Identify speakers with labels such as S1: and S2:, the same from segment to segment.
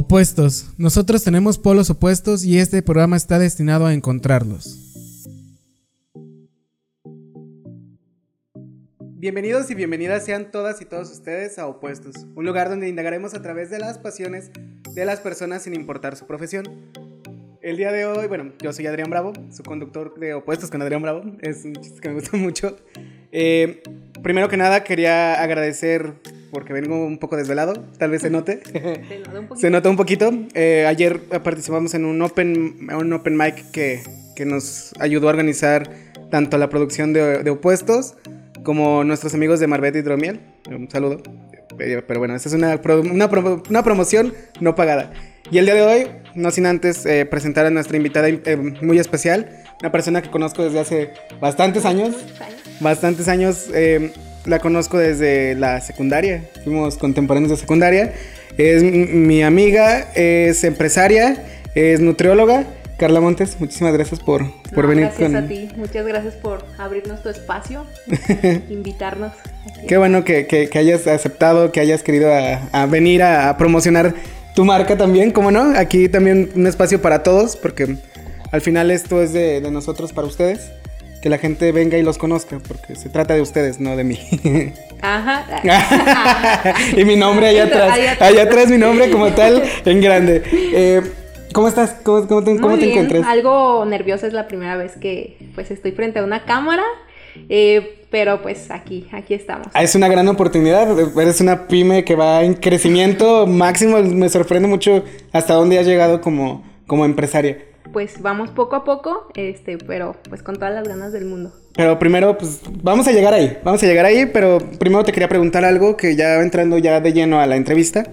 S1: Opuestos. Nosotros tenemos polos opuestos y este programa está destinado a encontrarlos. Bienvenidos y bienvenidas sean todas y todos ustedes a Opuestos, un lugar donde indagaremos a través de las pasiones de las personas sin importar su profesión. El día de hoy, bueno, yo soy Adrián Bravo, su conductor de Opuestos con Adrián Bravo, es un chiste que me gusta mucho. Eh, primero que nada quería agradecer porque vengo un poco desvelado, tal vez se note. se nota un poquito. Eh, ayer participamos en un open, un open mic que, que nos ayudó a organizar tanto la producción de, de Opuestos como nuestros amigos de Marbet Hidromiel. Un saludo. Eh, pero bueno, esta es una, una, una, promoción no pagada. Y el día de hoy, no sin antes eh, presentar a nuestra invitada eh, muy especial, una persona que conozco desde hace bastantes años. Bastantes años. La conozco desde la secundaria. Fuimos contemporáneos de secundaria. Es mi amiga, es empresaria, es nutrióloga Carla Montes, muchísimas gracias por, por venir.
S2: Gracias a ti, muchas gracias por abrirnos tu espacio, invitarnos.
S1: Qué bueno que, hayas aceptado, que hayas querido a, venir a, promocionar tu marca también, ¿cómo no? Aquí también un espacio para todos, porque al final esto es de, nosotros para ustedes. Que la gente venga y los conozca, porque se trata de ustedes, no de mí. Ajá. y mi nombre allá atrás. Allá atrás mi nombre como tal, en grande. Eh, ¿Cómo estás? ¿Cómo, te, encuentras?
S2: Algo nerviosa es la primera vez que pues estoy frente a una cámara. Eh, pero pues aquí, aquí estamos.
S1: Ah, es una gran oportunidad. Eres una pyme que va en crecimiento máximo. Me sorprende mucho hasta dónde has llegado como, como empresaria.
S2: Pues vamos poco a poco, este, pero pues con todas las ganas del mundo.
S1: Pero primero, pues vamos a llegar ahí, vamos a llegar ahí, pero primero te quería preguntar algo que ya entrando ya de lleno a la entrevista.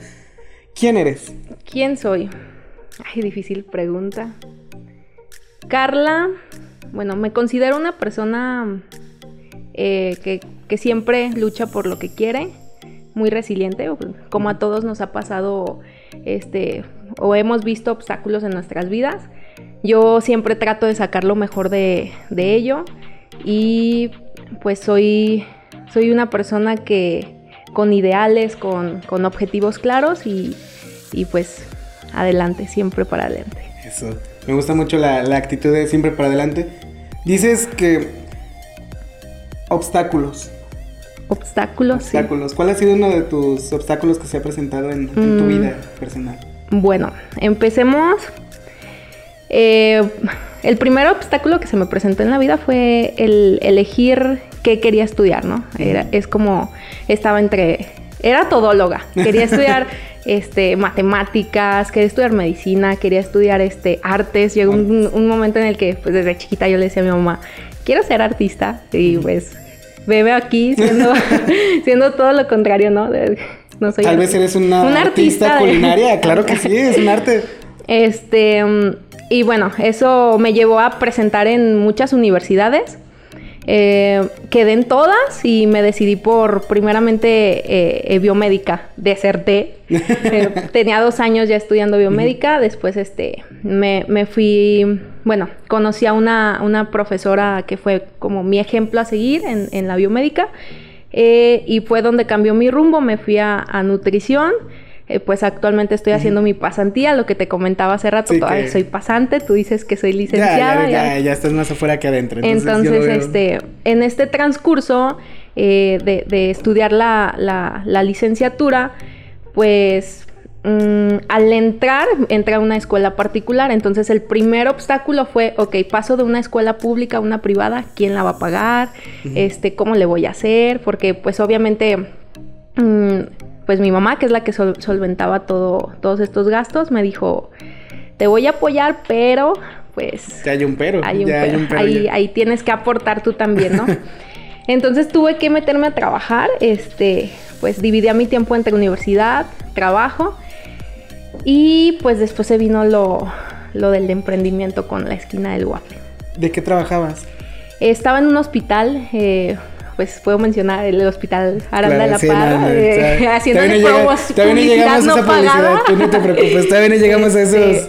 S1: ¿Quién eres?
S2: ¿Quién soy? Ay, difícil pregunta. Carla, bueno, me considero una persona eh, que, siempre lucha por lo que quiere, muy resiliente, como a todos nos ha pasado, este, o hemos visto obstáculos en nuestras vidas. Yo siempre trato de sacar lo mejor de, ello y pues soy, soy una persona que con ideales, con, objetivos claros y, y pues adelante, siempre para adelante.
S1: Eso, me gusta mucho la, actitud de siempre para adelante. Dices que obstáculos.
S2: Obstáculos,
S1: obstáculos. ¿Cuál ha sido uno de tus obstáculos que se ha presentado en, tu mm. vida personal?
S2: Bueno, empecemos. Eh, el primer obstáculo que se me presentó en la vida fue el elegir qué quería estudiar, ¿no? Era, es como estaba entre era todóloga, quería estudiar este, matemáticas, quería estudiar medicina, quería estudiar este, artes. Llegó un, momento en el que pues, desde chiquita yo le decía a mi mamá, quiero ser artista. Y pues me veo aquí siendo, siendo todo lo contrario, ¿no?
S1: no soy Tal vez eres una, artista, culinaria, claro que sí, es un arte.
S2: Este, y bueno, eso me llevó a presentar en muchas universidades. Eh, quedé en todas y me decidí por primeramente eh, eh, biomédica, deserté. tenía dos años ya estudiando biomédica, después este, me, fui, bueno, conocí a una, una, profesora que fue como mi ejemplo a seguir en, la biomédica y fue donde cambió mi rumbo, me fui a, a nutrición. Eh, pues actualmente estoy haciendo mi pasantía, lo que te comentaba hace rato, todavía soy pasante, tú dices que soy licenciada.
S1: Ya, ya, estás más afuera que adentro.
S2: Entonces, este, en este transcurso eh, de, estudiar la, la, licenciatura, pues mm, al entrar, entré a una escuela particular, entonces el primer obstáculo fue, ok, paso de una escuela pública a una privada, ¿quién la va a pagar? este, ¿Cómo le voy a hacer? Porque pues obviamente... Mm, pues mi mamá, que es la que solventaba todo, todos estos gastos, me dijo, te voy a apoyar, pero pues...
S1: Ya hay un pero.
S2: Hay un, pero. ahí, tienes que aportar tú también, ¿no? Entonces tuve que meterme a trabajar, este, pues dividía mi tiempo entre universidad, trabajo y pues después se vino lo, lo del emprendimiento con la esquina del waffle.
S1: ¿De qué trabajabas?
S2: Estaba en un hospital, eh, pues puedo mencionar el Hospital Aranda de la Parra, eh, haciendo publicidad no pagada.
S1: no te preocupes, todavía no llegamos a esos,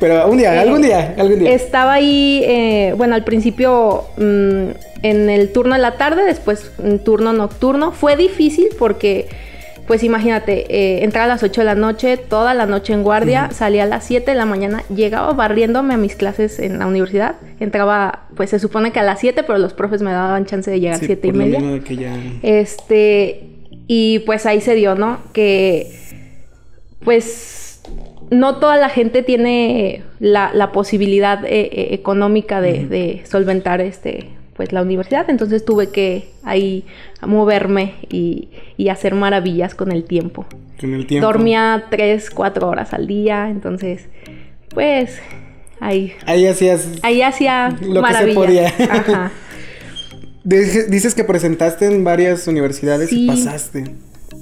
S1: pero un día, algún día, algún día.
S2: Estaba ahí, eh, bueno, al principio mm, en el turno de la tarde, después en turno nocturno. Fue difícil porque pues imagínate, eh, entraba a las 8 de la noche, toda la noche en guardia, salía a las 7 de la mañana, llegaba barriéndome a mis clases en la universidad, entraba, pues se supone que a las 7, pero los profes me daban chance de llegar a 7 y media. Este, y pues ahí se dio, ¿no? Que, pues, no toda la gente tiene la, posibilidad eh, eh, económica de, de solventar este pues la universidad, entonces tuve que ahí moverme y, hacer maravillas con el tiempo.
S1: Con el tiempo.
S2: Dormía tres, cuatro horas al día, entonces pues ahí.
S1: Ahí hacías.
S2: Ahí hacía lo que se podía. Ajá.
S1: Dices que presentaste en varias universidades y pasaste.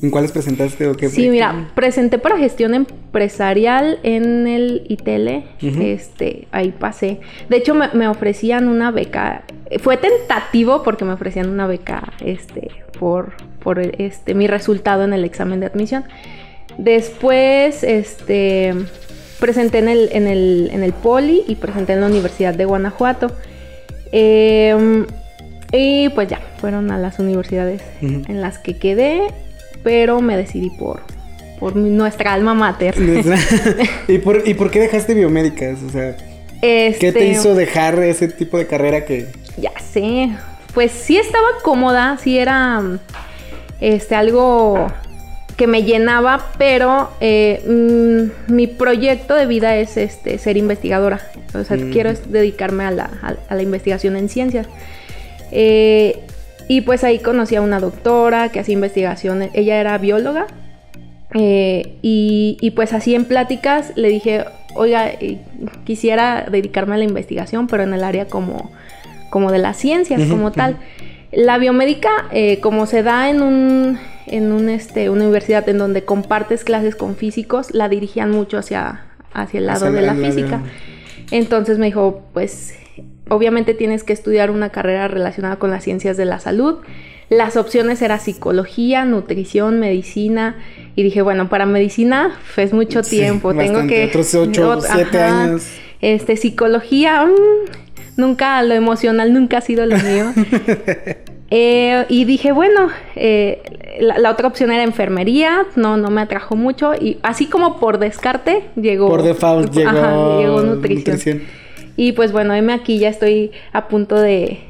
S1: ¿En cuáles presentaste o qué?
S2: Sí, mira, presenté para gestión empresarial en el ITL. Este, ahí pasé. De hecho, me, ofrecían una beca. Fue tentativo porque me ofrecían una beca, este, por, por este, mi resultado en el examen de admisión. Después, este, presenté en el, en el, en el Poli y presenté en la Universidad de Guanajuato. Em, y pues ya, fueron a las universidades en las que quedé pero me decidí por, por nuestra alma mater.
S1: ¿Y, por, ¿Y por qué dejaste biomédicas? O sea, ¿qué te este, hizo dejar ese tipo de carrera que...?
S2: Ya sé, pues sí estaba cómoda, sí era este, algo que me llenaba, pero eh, mm, mi proyecto de vida es este, ser investigadora. O sea, quiero dedicarme a la, a la, investigación en ciencias. Eh, y pues ahí conocí a una doctora que hacía investigaciones, ella era bióloga. Eh, y, pues así en pláticas le dije, oiga, eh, quisiera dedicarme a la investigación, pero en el área como, como de las ciencias, como tal. La biomédica, eh, como se da en un, en un, este, una universidad en donde compartes clases con físicos, la dirigían mucho hacia, hacia el lado de la, física. Entonces me dijo, pues obviamente tienes que estudiar una carrera relacionada con las ciencias de la salud. Las opciones eran psicología, nutrición, medicina. Y dije, bueno, para medicina es mucho tiempo. Tengo que.
S1: Otros 8, 7 años.
S2: Este, psicología, mm, nunca, lo emocional nunca ha sido lo mío. Eh, y dije, bueno, eh, la, otra opción era enfermería, no, no me atrajo mucho. Y así como por descarte, llegó.
S1: Por default llegó,
S2: nutrición. Y pues bueno, M aquí ya estoy a punto de,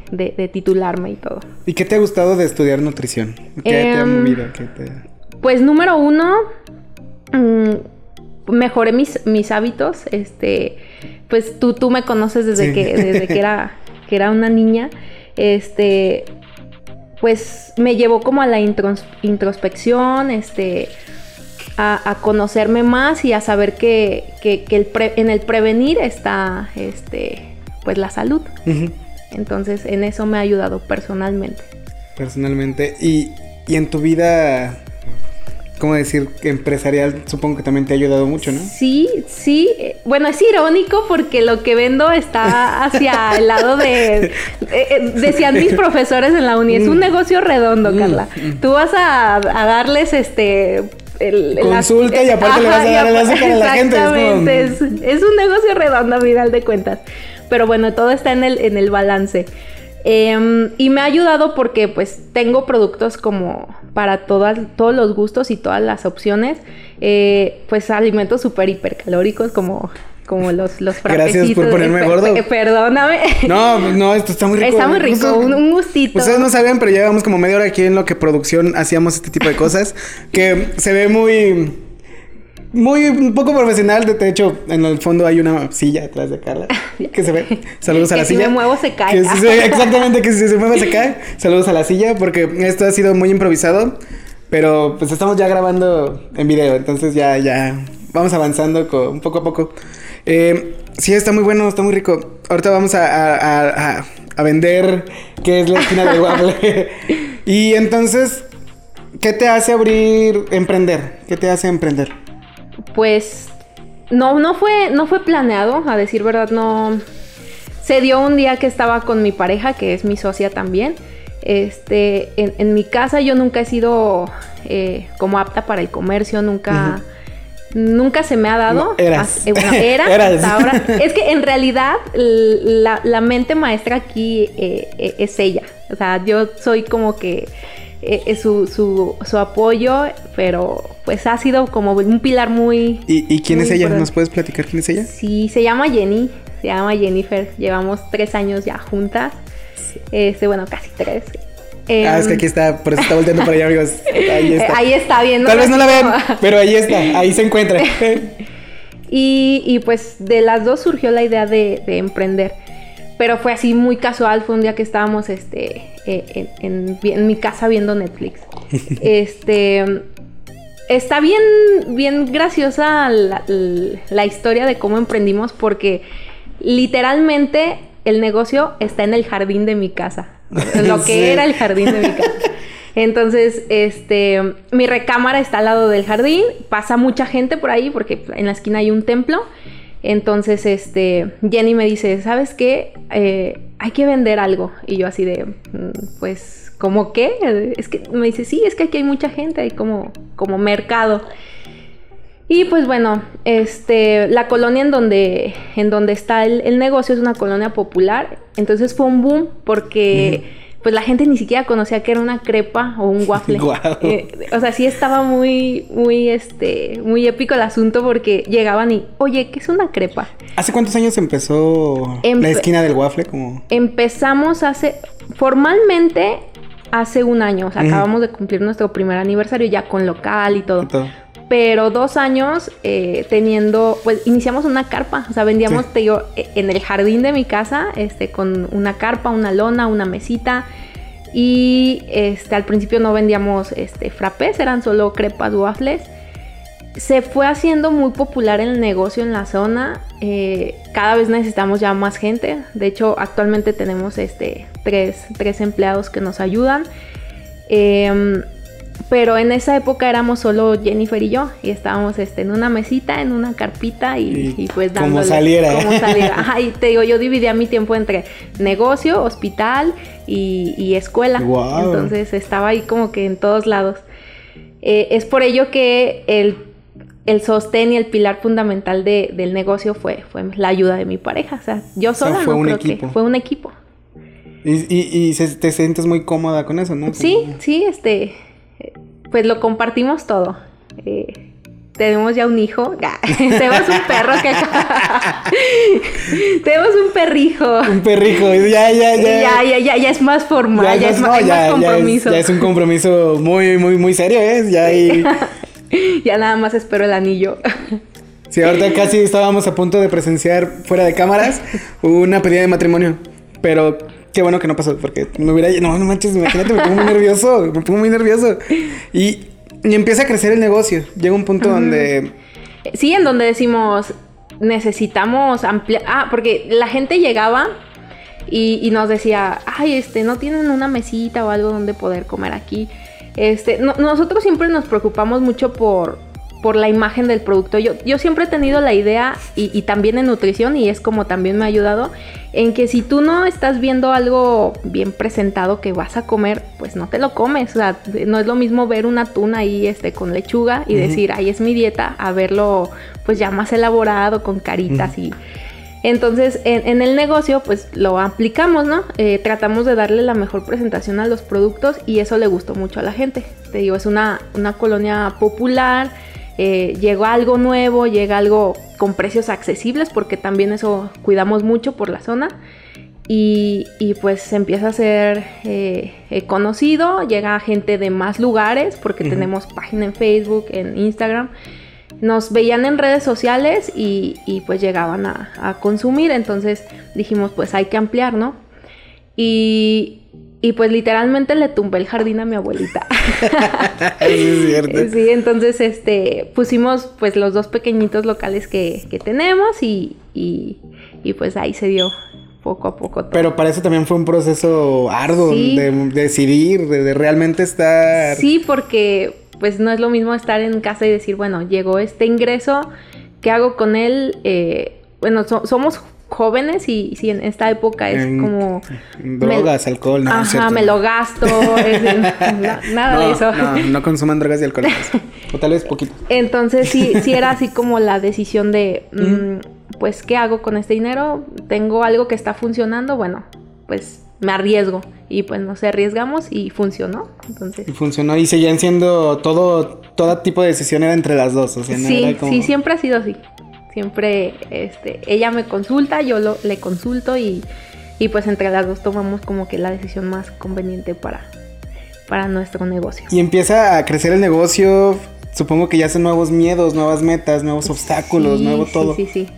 S2: titularme y todo.
S1: ¿Y qué te ha gustado de estudiar nutrición? ¿Qué te ha em, movido?
S2: Pues número uno, mm, mejoré mis, mis hábitos. Este, pues tú, tú me conoces desde, que, desde que, era, que era una niña. Este, pues me llevó como a la introspección, este, a, conocerme más y a saber que, el en el prevenir está este, pues la salud. Entonces en eso me ha ayudado personalmente.
S1: Personalmente. Y, y en tu vida ¿cómo decir? Empresarial, supongo que también te ha ayudado mucho, ¿no?
S2: Sí, sí. Bueno, es irónico porque lo que vendo está hacia el lado de... Eh, decían mis profesores en la uni, es un mm. negocio redondo, mm, Carla. Mm. Tú vas a, a darles este
S1: Consulta y aparte le vas a dar el azúcar a la gente.
S2: Exactamente, es, es, un negocio redondo a final de cuentas. Pero bueno, todo está en el, en el balance. Em, y me ha ayudado porque pues tengo productos como para todas, todos los gustos y todas las opciones. Eh, pues alimentos súper hipercalóricos como como los, los
S1: Gracias por ponerme gordo.
S2: perdóname.
S1: No, no, esto está muy rico.
S2: Está muy rico, un, gustito.
S1: Ustedes no sabían, pero llevamos como media hora aquí en lo que producción hacíamos este tipo de cosas. que se ve muy. Muy un poco profesional. De hecho, en el fondo hay una silla atrás de Carla. que se ve. Saludos a la silla.
S2: Si me muevo se cae.
S1: exactamente, que si se mueve se cae. Saludos a la silla, porque esto ha sido muy improvisado. Pero pues estamos ya grabando en video. Entonces ya, ya. Vamos avanzando un poco a poco. Eh, sí, está muy bueno, está muy rico. Ahorita vamos a, vender qué es la esquina del waffle. y entonces, ¿qué te hace abrir, emprender? ¿Qué te hace emprender?
S2: Pues no, no fue, no fue planeado, a decir verdad, no. Se dio un día que estaba con mi pareja, que es mi socia también. Este, en, mi casa yo nunca he sido eh, como apta para el comercio, nunca nunca se me ha dado.
S1: eras.
S2: Eh, bueno, era hasta ahora. Es que en realidad la, mente maestra aquí eh, eh, es ella. O sea, yo soy como que eh, su, su, su, apoyo, pero pues ha sido como un pilar muy...
S1: ¿Y, quién es ella? ¿Nos puedes platicar quién es ella?
S2: Sí, se llama Jenny, se llama Jennifer, llevamos tres años ya juntas, este, bueno, casi tres.
S1: Ah, es que em, aquí está, por eso está volteando para allá, amigos.
S2: Ahí está. Ahí está viendo.
S1: Tal vez no la vean, pero ahí está, ahí se encuentra.
S2: y, y, pues de las dos surgió la idea de, de emprender pero fue así muy casual, fue un día que estábamos este, eh, en, mi casa viendo Netflix. este, está bien, bien graciosa la, historia de cómo emprendimos porque literalmente el negocio está en el jardín de mi casa, lo que era el jardín de mi casa. Entonces, este, mi recámara está al lado del jardín, pasa mucha gente por ahí porque en la esquina hay un templo entonces, este, Jenny me dice, ¿sabes qué? Eh, hay que vender algo. Y yo así de, mm, pues, ¿cómo qué? Es que me dice, sí, es que aquí hay mucha gente, hay como, como mercado. Y pues bueno, este, la colonia en donde, en donde está el, negocio es una colonia popular. Entonces fue un boom porque pues la gente ni siquiera conocía que era una crepa o un waffle. Eh, o sea, sí estaba muy, muy, este, muy épico el asunto porque llegaban y, oye, ¿qué es una crepa?
S1: ¿Hace cuántos años empezó la esquina del waffle? Como...
S2: Empezamos hace, formalmente hace un año, o sea, acabamos de cumplir nuestro primer aniversario ya con local y todo. Pero dos años eh, teniendo, pues iniciamos una carpa, o sea, vendíamos, te digo, e, en el jardín de mi casa, este, con una carpa, una lona, una mesita. Y este, al principio no vendíamos este, frappés, eran solo crepas, waffles. Se fue haciendo muy popular el negocio en la zona. Eh, cada vez necesitamos ya más gente. De hecho, actualmente tenemos este, tres, tres empleados que nos ayudan. Eh, pero en esa época éramos solo Jennifer y yo y estábamos este, en una mesita, en una carpita y, pues dándole.
S1: Como saliera.
S2: Como saliera. Ajá, y te digo, yo dividía mi tiempo entre negocio, hospital y, escuela. Entonces estaba ahí como que en todos lados. Eh, es por ello que el, el, sostén y el pilar fundamental del negocio fue, fue la ayuda de mi pareja. O sea, yo sola fue un equipo. fue un equipo.
S1: Y, y, te sientes muy cómoda con eso, ¿no?
S2: Sí, sí, este pues lo compartimos todo. Eh, tenemos ya un hijo. tenemos un perro que tenemos un perrijo.
S1: Un perrijo. Ya, ya, ya.
S2: Ya, ya, ya, ya es más formal. Ya, es, más, compromiso.
S1: Ya es, un compromiso muy, muy, muy serio, ¿eh? Ya
S2: nada más espero el anillo.
S1: Sí, ahorita casi estábamos a punto de presenciar fuera de cámaras una pedida de matrimonio. Pero Qué bueno que no pasó, porque me hubiera... No, no manches, imagínate, me pongo muy nervioso, me pongo muy nervioso. Y, empieza a crecer el negocio. Llega un punto donde...
S2: Sí, en donde decimos, necesitamos ampliar... Ah, porque la gente llegaba y, nos decía, ay, este, no tienen una mesita o algo donde poder comer aquí. Este, nosotros siempre nos preocupamos mucho por, por la imagen del producto. Yo, yo siempre he tenido la idea, y, y, también en nutrición, y es como también me ha ayudado, en que si tú no estás viendo algo bien presentado que vas a comer, pues no te lo comes. O sea, no es lo mismo ver una tuna ahí este, con lechuga y decir, ahí es mi dieta, a verlo pues ya más elaborado, con caritas y... Entonces, en, el negocio, pues lo aplicamos, ¿no? Eh, tratamos de darle la mejor presentación a los productos y eso le gustó mucho a la gente. Te digo, es una, una colonia popular, eh, llegó algo nuevo, llega algo con precios accesibles, porque también eso cuidamos mucho por la zona. Y, pues se empieza a ser eh, eh, conocido, llega gente de más lugares, porque tenemos página en Facebook, en Instagram. Nos veían en redes sociales y, pues llegaban a, a consumir, entonces dijimos pues hay que ampliar, ¿no? Y, y pues literalmente le tumbé el jardín a mi abuelita.
S1: sí, es cierto.
S2: Sí, entonces este pusimos pues los dos pequeñitos locales que, tenemos y, y, pues ahí se dio poco a poco todo.
S1: Pero para eso también fue un proceso arduo de, decidir, de, realmente estar...
S2: Sí, porque pues no es lo mismo estar en casa y decir, bueno, llegó este ingreso, ¿qué hago con él? Eh, bueno, somos jóvenes y si en esta época es como...
S1: Drogas, alcohol,
S2: no, Ajá, me lo gasto, nada de eso.
S1: No, no consuman drogas y alcohol. o tal vez poquito.
S2: Entonces sí, sí era así como la decisión de, mm, pues, ¿qué hago con este dinero? ¿Tengo algo que está funcionando? Bueno, pues me arriesgo. Y pues nos arriesgamos y funcionó. Entonces.
S1: Y funcionó y seguían siendo todo, todo tipo de decisión era entre las dos. O sea, no
S2: sí,
S1: era como...
S2: sí, siempre ha sido así. Siempre, este, ella me consulta, yo lo, le consulto y, y pues entre las dos tomamos como que la decisión más conveniente para, para nuestro negocio.
S1: Y empieza a crecer el negocio, supongo que ya hacen nuevos miedos, nuevas metas, nuevos obstáculos,
S2: Sí,
S1: nuevo
S2: sí,
S1: todo.
S2: Sí, sí,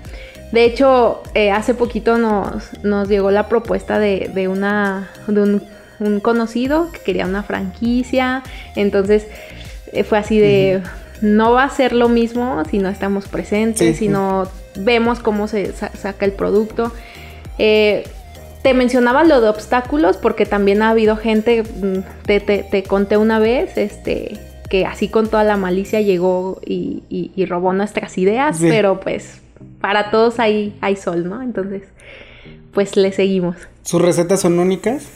S2: De hecho, eh, hace poquito nos, nos llegó la propuesta de, de una de un, un conocido que quería una franquicia. Entonces eh, fue así de no va a ser lo mismo si no estamos presentes,
S1: Sí,
S2: si
S1: sí.
S2: no vemos cómo se sa- saca el producto. Eh, te mencionaba lo de obstáculos porque también ha habido gente, mm, te, te- te conté una vez, este, que así con toda la malicia llegó y, y- y robó nuestras ideas,
S1: Sí.
S2: pero pues para todos hay, hay sol, ¿no? Entonces, pues le seguimos.
S1: ¿Sus recetas son únicas?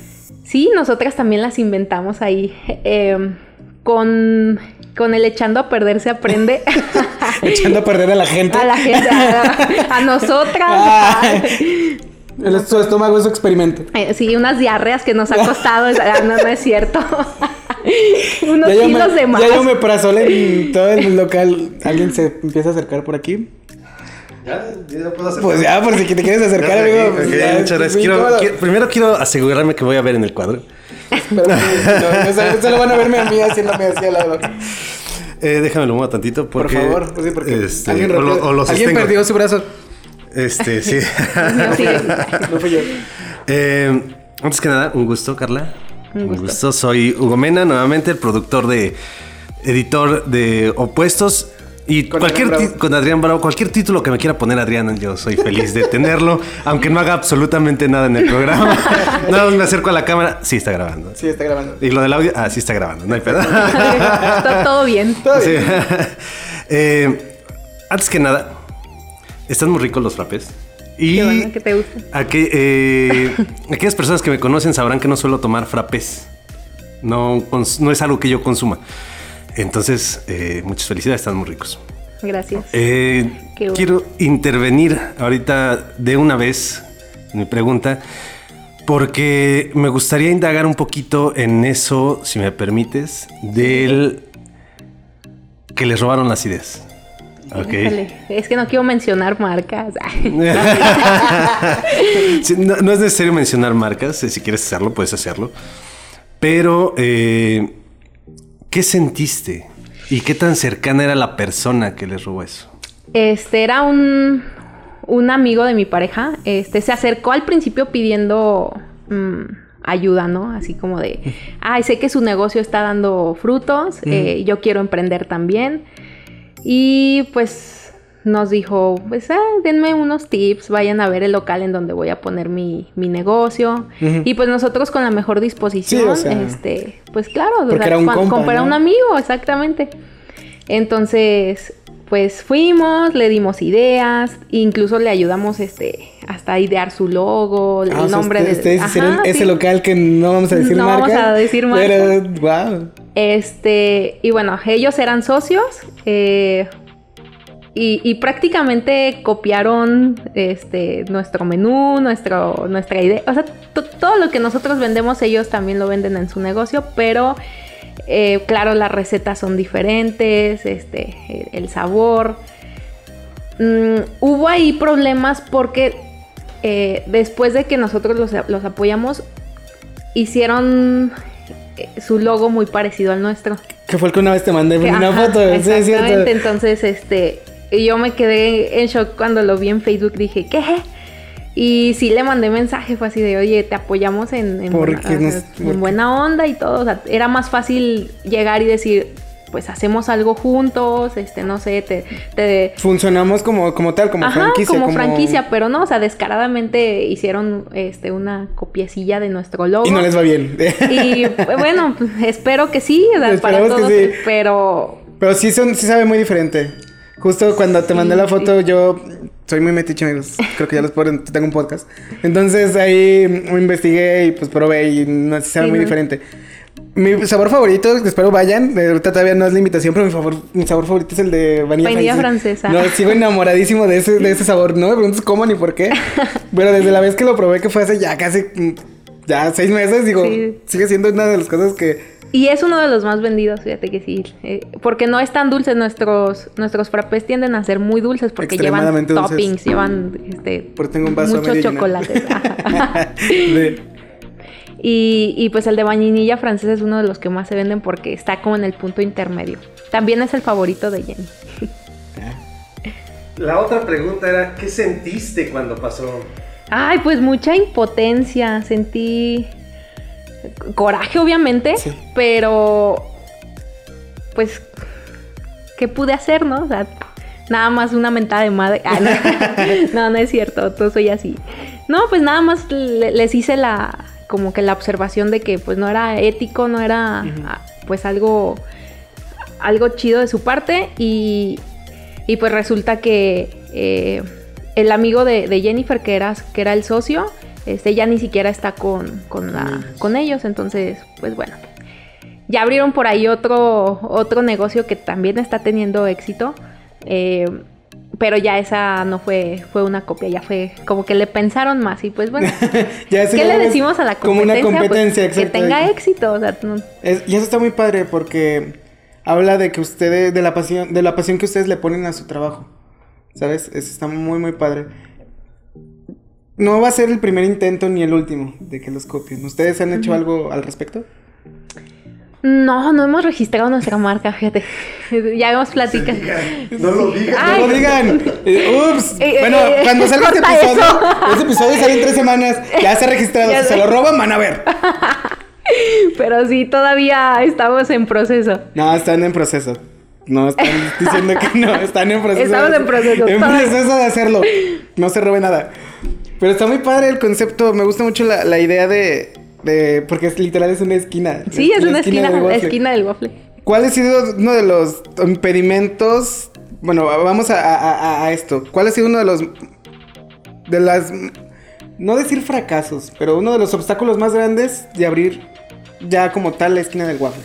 S2: Sí, nosotras también las inventamos ahí. eh, con, con el echando a perder se aprende.
S1: Echando a perder a la gente.
S2: a la gente, a, a nosotras.
S1: Ay. El, su estómago es su experimento.
S2: Eh, sí, unas diarreas que nos ha costado. ah, no, no es cierto. Unos
S1: Ya
S2: kilos
S1: me,
S2: de más.
S1: ya yo me prazol en todo el local. ¿Alguien se empieza a acercar por aquí?
S3: Ya, ya puedo hacer.
S1: Pues ya, por si te quieres acercar, amigo. pues ya,
S3: Quiero- quiero- primero quiero asegurarme que voy a ver en el cuadro.
S1: Pero, no, no, solo- solo van a verme a mí haciéndome así al lado.
S3: Eh, déjame lo muevo tantito
S1: Por
S3: porque.
S1: favor, pues sí, porque
S3: este,
S1: alguien,
S3: o, lo,
S1: rompió-
S3: o lo
S1: alguien
S3: sostengo.
S1: perdió su brazo.
S3: Este, sí.
S2: No, sí.
S1: No fui yo.
S3: Eh, antes que nada, un gusto, Carla.
S2: Un gusto.
S3: Soy Hugo Mena, nuevamente el productor de. editor de Opuestos. Y
S1: Con
S3: cualquier
S1: Adrián
S3: con Adrián Bravo, cualquier título que me quiera poner Adrián, yo soy feliz de tenerlo, aunque no haga absolutamente nada en el programa. Nada más me acerco a la cámara, sí está grabando.
S1: Sí, está grabando.
S3: Y lo del audio, ah, sí está grabando, no hay pedo.
S2: Está todo bien.
S1: Todo
S3: Sí.
S1: bien.
S3: Eh, antes que nada, están muy ricos los frappés. Y
S2: Qué bueno que te gusta.
S3: aqu- eh, aquellas personas que me conocen sabrán que no suelo tomar frappés. No, no es algo que yo consuma. Entonces, eh, muchas felicidades, están muy ricos.
S2: Gracias.
S3: Eh,
S2: bueno.
S3: Quiero intervenir ahorita de una vez mi pregunta, porque me gustaría indagar un poquito en eso, si me permites, del que les robaron las ideas. Ok.
S2: Híjole, Es que no quiero mencionar marcas.
S3: Sí, no, no es necesario mencionar marcas, eh, si quieres hacerlo, puedes hacerlo. Pero, eh, ¿qué sentiste? ¿Y qué tan cercana era la persona que les robó eso?
S2: Este era un, un amigo de mi pareja. Este se acercó al principio pidiendo mm, ayuda, ¿no? Así como de, ay, sé que su negocio está dando frutos, eh, yo quiero emprender también. Y pues nos dijo, pues ah, denme unos tips, vayan a ver el local en donde voy a poner mi, mi negocio. Y pues nosotros con la mejor disposición,
S1: Sí, o sea,
S2: este, pues claro, o sea,
S1: era un compa,
S2: como era
S1: ¿no?
S2: un amigo, exactamente. Entonces, pues fuimos, le dimos ideas, incluso le ayudamos este hasta idear su logo,
S1: Ah,
S2: el nombre de
S1: ustedes hicieron
S2: Ajá,
S1: ese
S2: sí.
S1: local que no vamos a decir
S2: No vamos
S1: marca.
S2: a decir marca.
S1: Pero, wow.
S2: Este, y bueno, ellos eran socios. eh, y, y prácticamente copiaron este, nuestro menú, nuestro, nuestra idea. O sea, to- todo lo que nosotros vendemos, ellos también lo venden en su negocio, pero eh, claro, las recetas son diferentes, este, el, el sabor. Mm, hubo ahí problemas porque eh, después de que nosotros los, los apoyamos, hicieron eh, su logo muy parecido al nuestro.
S1: Que fue el que una vez te mandé
S2: Que,
S1: una
S2: ajá,
S1: foto. Sí, es cierto.
S2: exactamente. Entonces, este, y yo me quedé en shock cuando lo vi en Facebook. Dije, ¿qué? Y sí le mandé mensaje, fue así de, oye, te apoyamos en, en
S1: Porque
S2: buena,
S1: nos-
S2: en
S1: porque-
S2: buena onda y todo. O sea, era más fácil llegar y decir, pues hacemos algo juntos, este, no sé, te... te
S1: Funcionamos como, como tal, como
S2: Ajá,
S1: franquicia.
S2: como, franquicia, pero no, o sea, descaradamente hicieron este una copiecilla de nuestro logo.
S1: Y no les va bien.
S2: Y bueno, pues, espero que sí, o sea, para todos,
S1: sí.
S2: pero
S1: Pero sí, son, sí sabe muy diferente. Justo cuando te mandé la foto, yo soy muy metiche, amigos. Creo que ya los puedo, tengo un podcast. Entonces ahí me investigué y pues probé y no sí sabe muy diferente. Mi sabor favorito, espero vayan. de Ahorita todavía no es la invitación, pero mi, favor, mi sabor favorito es el de vainilla,
S2: Vainilla francesa.
S1: No, sigo enamoradísimo de ese, de ese sabor. No me preguntes cómo ni por qué. pero desde la vez que lo probé, que fue hace ya casi ya seis meses, digo,
S2: Sí.
S1: sigue siendo una de las cosas que...
S2: Y es uno de los más vendidos, fíjate que sí. eh, porque no es tan dulce. Nuestros, nuestros frappés tienden a ser muy dulces porque llevan
S1: dulces.
S2: toppings, llevan este,
S1: Porque tengo un vaso
S2: muchos chocolates.
S1: De-
S2: y, y pues el de vainilla francés es uno de los que más se venden porque está como en el punto intermedio. También es el favorito de Jenny.
S3: La otra pregunta era, ¿qué sentiste cuando pasó?
S2: Ay, pues mucha impotencia. Sentí coraje, obviamente,
S1: Sí.
S2: pero pues, ¿qué pude hacer, no? O sea, nada más una mentada de madre. Ah, no. no, no es cierto, todo soy así. No, pues nada más le- les hice la, como que la observación de que pues no era ético, no era ah, pues algo, algo chido de su parte y, y pues resulta que eh, el amigo de, de Jennifer, que era, que era el socio, este ya ni siquiera está con, con, la-
S1: ellos.
S2: con ellos. Entonces, pues bueno. Ya abrieron por ahí otro, otro negocio que también está teniendo éxito. eh, pero ya esa no fue, fue una copia, ya fue como que le pensaron más. Y pues bueno,
S1: ya
S2: ¿qué le
S1: como-
S2: decimos a la
S1: Como
S2: competencia?
S1: una
S2: Pues,
S1: competencia,
S2: que
S1: exacto.
S2: tenga éxito. O sea, no-
S1: Es- y eso está muy padre porque habla de que ustedes, de la pasión, de la pasión que ustedes le ponen a su trabajo. ¿Sabes? Eso está muy, muy padre. No va a ser el primer intento ni el último de que los copien. ¿Ustedes han hecho algo al respecto?
S2: no, no hemos registrado nuestra marca, fíjate. ya hemos platicado.
S3: No lo digas.
S2: Ay.
S1: No lo digan. Eh, ups.
S2: Eh, eh,
S1: bueno,
S2: eh,
S1: cuando salga este episodio,
S2: eso.
S1: este episodio sale en tres semanas. Ya está registrado.
S2: Ya
S1: Si se lo roban, van a ver.
S2: Pero sí, todavía estamos en proceso.
S1: No, están en proceso. No, están diciendo que no, están en proceso.
S2: Estamos
S1: de-
S2: en proceso,
S1: En proceso de hacerlo. No se robe nada. Pero está muy padre el concepto. Me gusta mucho la, la idea de, de. Porque es literal es una esquina.
S2: Sí, es una esquina,
S1: del
S2: la
S1: waffle.
S2: esquina del waffle.
S1: ¿Cuál ha sido uno de los impedimentos? Bueno, vamos a, a- a- a esto. ¿Cuál ha sido uno de los. de las. no decir fracasos, pero uno de los obstáculos más grandes de abrir ya como tal la esquina del waffle?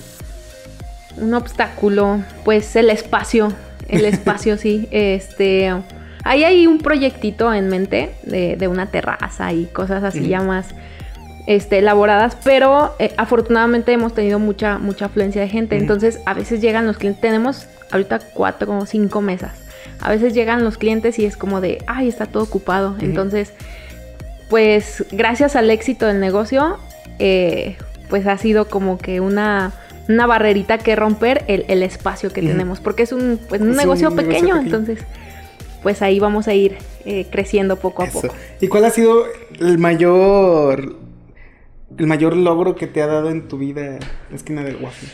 S2: Un obstáculo, pues el espacio. El espacio, sí. Este. Ahí hay un proyectito en mente de, de una terraza y cosas así ya más este, elaboradas, pero eh, afortunadamente hemos tenido mucha, mucha afluencia de gente. Entonces, a veces llegan los clientes. Tenemos ahorita cuatro o cinco mesas. A veces llegan los clientes y es como de, ay, está todo ocupado. Entonces, pues gracias al éxito del negocio, eh, pues ha sido como que una, una barrerita que romper el, el espacio que tenemos, porque es un, pues, un
S1: Es un
S2: negocio pequeño. entonces pues ahí vamos a ir eh, creciendo poco a
S1: Eso.
S2: poco.
S1: ¿Y cuál ha sido el mayor. el mayor logro que te ha dado en tu vida la esquina del waffle?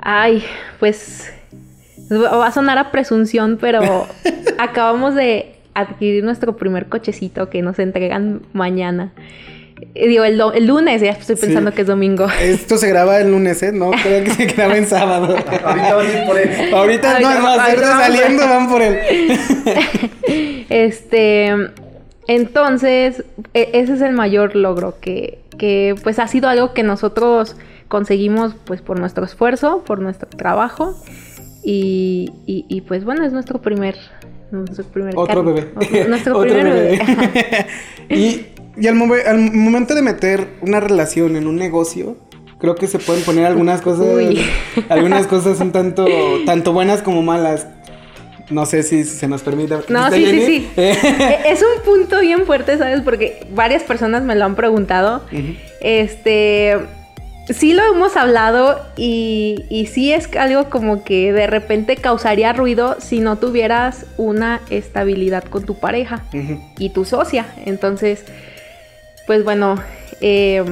S2: Ay, pues va a sonar a presunción, pero acabamos de adquirir nuestro primer cochecito que nos entregan mañana. Eh, Digo, el, lunes, ya estoy
S1: Sí.
S2: pensando que es domingo.
S1: Esto se graba el lunes, ¿eh? No, creo que se graba en sábado.
S3: Ahorita van a ir por él.
S1: Ahorita
S2: Ahorita-
S1: no, no,
S2: ahorita
S1: saliendo van por él.
S2: Este, entonces, e- ese es el mayor logro que, que, pues ha sido algo que nosotros conseguimos pues por nuestro esfuerzo, por nuestro trabajo y, y- y, pues bueno, es nuestro primer, nuestro primer
S1: Otro bebé.
S2: otro- nuestro
S1: Otro
S2: primer bebé.
S1: y y al, momen- al momento de meter una relación en un negocio, creo que se pueden poner algunas cosas,
S2: Uy.
S1: algunas cosas un tanto, tanto buenas como malas. No sé si se nos permite.
S2: No,
S1: ¿Está
S2: sí, sí,
S1: Jenny?
S2: sí.
S1: Eh,
S2: E- Es un punto bien fuerte, ¿sabes? Porque varias personas me lo han preguntado. Este, sí lo hemos hablado y, y sí es algo como que de repente causaría ruido si no tuvieras una estabilidad con tu pareja y tu socia. Entonces, pues bueno, eh,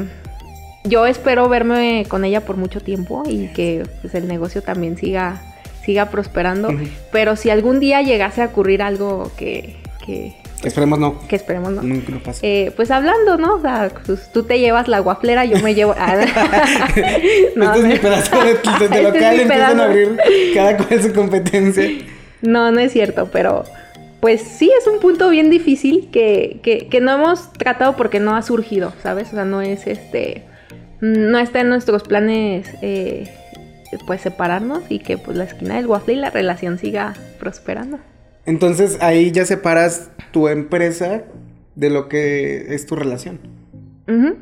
S2: yo espero verme con ella por mucho tiempo y que pues, el negocio también siga, siga prosperando. Pero si algún día llegase a ocurrir algo que, que,
S1: Esperemos no.
S2: que esperemos no.
S1: Nunca no pase.
S2: Eh, pues hablando, ¿no? O sea, pues, tú te llevas la guaflera, yo me llevo. Ah, no,
S1: este es mi pedazo de, de- de
S2: Este es
S1: local, empiezan a abrir cada cual su competencia.
S2: No, no es cierto, pero pues sí es un punto bien difícil que, que, que no hemos tratado porque no ha surgido, ¿sabes? O sea, no es este. No está en nuestros planes, eh, pues separarnos y que pues la esquina del waffle y la relación siga prosperando.
S1: Entonces ahí ya separas tu empresa de lo que es tu relación.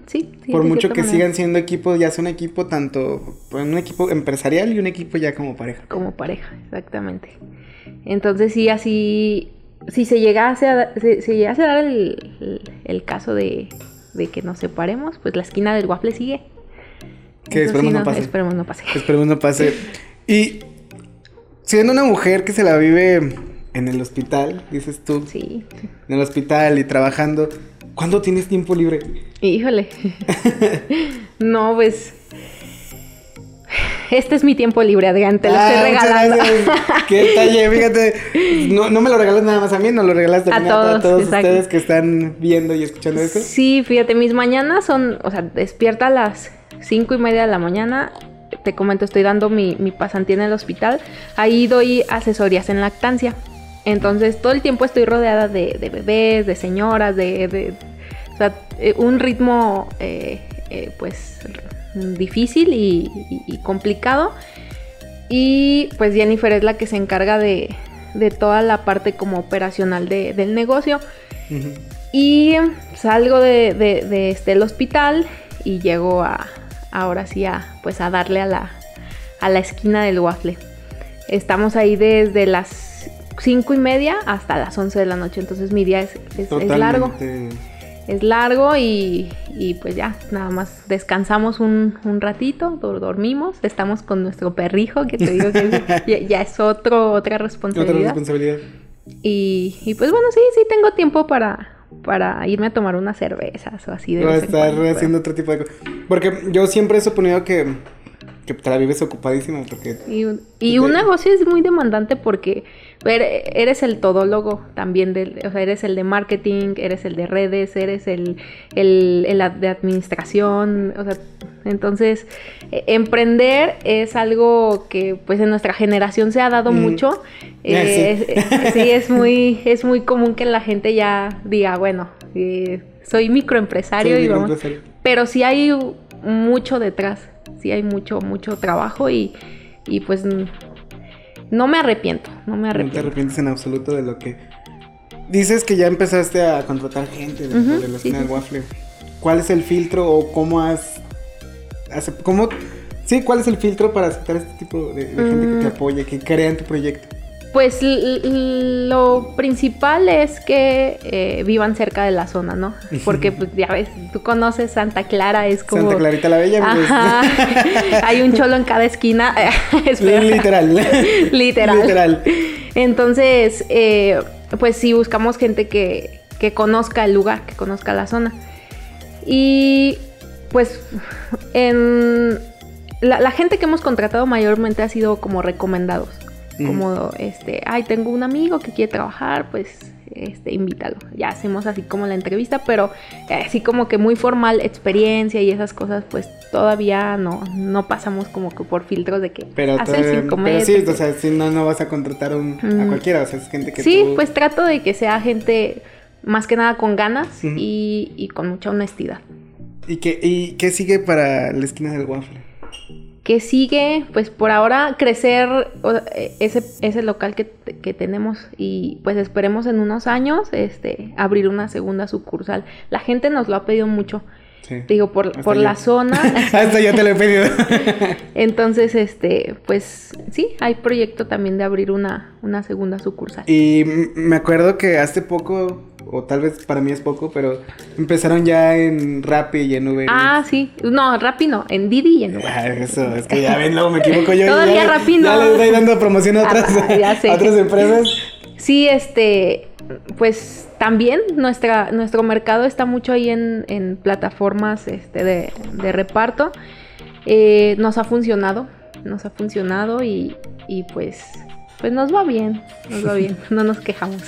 S2: Sí, sí,
S1: Por mucho que
S2: manera.
S1: sigan siendo equipo, ya sea un equipo tanto, pues, un equipo empresarial y un equipo ya como pareja.
S2: como pareja, exactamente. Entonces sí, así, si se llegase a, se, se llegase a dar el, el- el caso de, de que nos separemos, pues la esquina del waffle sigue.
S1: Que esperemos
S2: sí,
S1: no pase.
S2: Esperemos no pase.
S1: Esperemos no pase. Y siendo una mujer que se la vive en el hospital, dices tú,
S2: Sí,
S1: en el hospital y trabajando, ¿cuándo tienes tiempo libre?
S2: híjole. no, pues... Este es mi tiempo libre, Adrián, te lo
S1: Ah,
S2: estoy
S1: muchas
S2: regalando.
S1: Qué detalle, fíjate. No, no me lo regalas nada más a mí, no lo regalas
S2: A
S1: también a,
S2: todos,
S1: todos
S2: exacto.
S1: ustedes que están viendo y escuchando esto.
S2: Sí, fíjate, mis mañanas son, o sea, despierta a las cinco y media de la mañana. Te comento, estoy dando mi, mi pasantía en el hospital. Ahí doy asesorías en lactancia. Entonces, todo el tiempo estoy rodeada de, de bebés, de señoras, de, de- o sea, eh, un ritmo, eh, eh, pues, difícil y, y- y complicado. Y pues Jennifer es la que se encarga de, de toda la parte como operacional de- del negocio. Y salgo de, de- de este el hospital y llego a ahora sí a pues a darle a la a la esquina del waffle. Estamos ahí desde las cinco y media hasta las 11 de la noche, entonces mi día es, es- es largo. Es largo y, y, pues ya, nada más descansamos un, un ratito, do- dormimos, estamos con nuestro perrijo, que te digo que es- ya, ya es otro, otra
S1: Otra
S2: responsabilidad.
S1: responsabilidad.
S2: Y, y pues bueno, sí, sí tengo tiempo para, para irme a tomar unas cervezas o así de en
S1: estar
S2: cuando, pero-
S1: haciendo otro tipo de cosas. Porque yo siempre he suponido que, que te la vives ocupadísima. Porque
S2: Y, un- y un negocio es muy demandante porque eres el todólogo también, del, o sea, eres el de marketing, eres el de redes, eres el, el, de administración, o sea, entonces eh, emprender es algo que pues en nuestra generación se ha dado
S1: Mm.
S2: mucho.
S1: Ah, sí.
S2: Eh, es- sí, es muy, es muy común que la gente ya diga, bueno, eh, soy microempresario
S1: soy
S2: y vamos, pero sí hay mucho detrás, sí hay mucho, mucho trabajo y, y pues no me arrepiento, no me
S1: No te
S2: arrepiento.
S1: arrepientes en absoluto de lo que. Dices que ya empezaste a contratar gente dentro
S2: Ujú,
S1: de la
S2: sí,
S1: escena
S2: sí,
S1: del waffle. ¿Cuál es el filtro o cómo has. ¿Cómo.? Sí, ¿cuál es el filtro para aceptar este tipo de, de gente que
S2: Mm.
S1: te apoya, que crea en tu proyecto?
S2: Pues lo principal es que eh, vivan cerca de la zona, ¿no? Porque pues ya ves, tú conoces Santa Clara, es como...
S1: Santa Clarita la Bella. pues.
S2: Ajá, hay un cholo en cada esquina.
S1: Literal.
S2: Literal.
S1: Literal.
S2: Entonces, eh, pues sí, buscamos gente que, que conozca el lugar, que conozca la zona. Y pues en la, la gente que hemos contratado mayormente ha sido como recomendados. Como este, ay, tengo un amigo que quiere trabajar, pues este, invítalo. Ya hacemos así como la entrevista, pero eh, así como que muy formal, experiencia y esas cosas, pues todavía no, no pasamos como que por filtros de que
S1: Pero, todavía-
S2: cinco
S1: pero sí, o sea, si no, no vas a contratar un- a cualquiera, o sea, es gente que
S2: Sí,
S1: tú-
S2: pues trato de que sea gente más que nada con ganas y, y con mucha honestidad.
S1: ¿Y qué, ¿Y qué sigue para la esquina del waffle?
S2: Que sigue, pues por ahora crecer eh, ese, ese local que, que tenemos y pues esperemos en unos años este, abrir una segunda sucursal. La gente nos lo ha pedido mucho,
S1: Sí.
S2: digo, por,
S1: Hasta
S2: por
S1: yo.
S2: la zona.
S1: Hasta ya te lo he pedido.
S2: Entonces, este, pues sí, hay proyecto también de abrir una, una segunda sucursal.
S1: y me acuerdo que hace poco, o tal vez para mí es poco, pero empezaron ya en Rappi y en Uber.
S2: Ah, sí. No, Rappi no, en Didi y en Uber.
S1: Ah, eso, es que ya ven, luego me equivoco yo.
S2: Todavía
S1: ya,
S2: Rappi no.
S1: Ya le estoy dando promoción a otras,
S2: Ah, sé.
S1: a otras empresas.
S2: Sí, este, pues también nuestra, nuestro mercado está mucho ahí en, en plataformas este, de, de reparto. Eh, nos ha funcionado, nos ha funcionado y, y pues, pues nos va bien, nos va bien, no nos quejamos.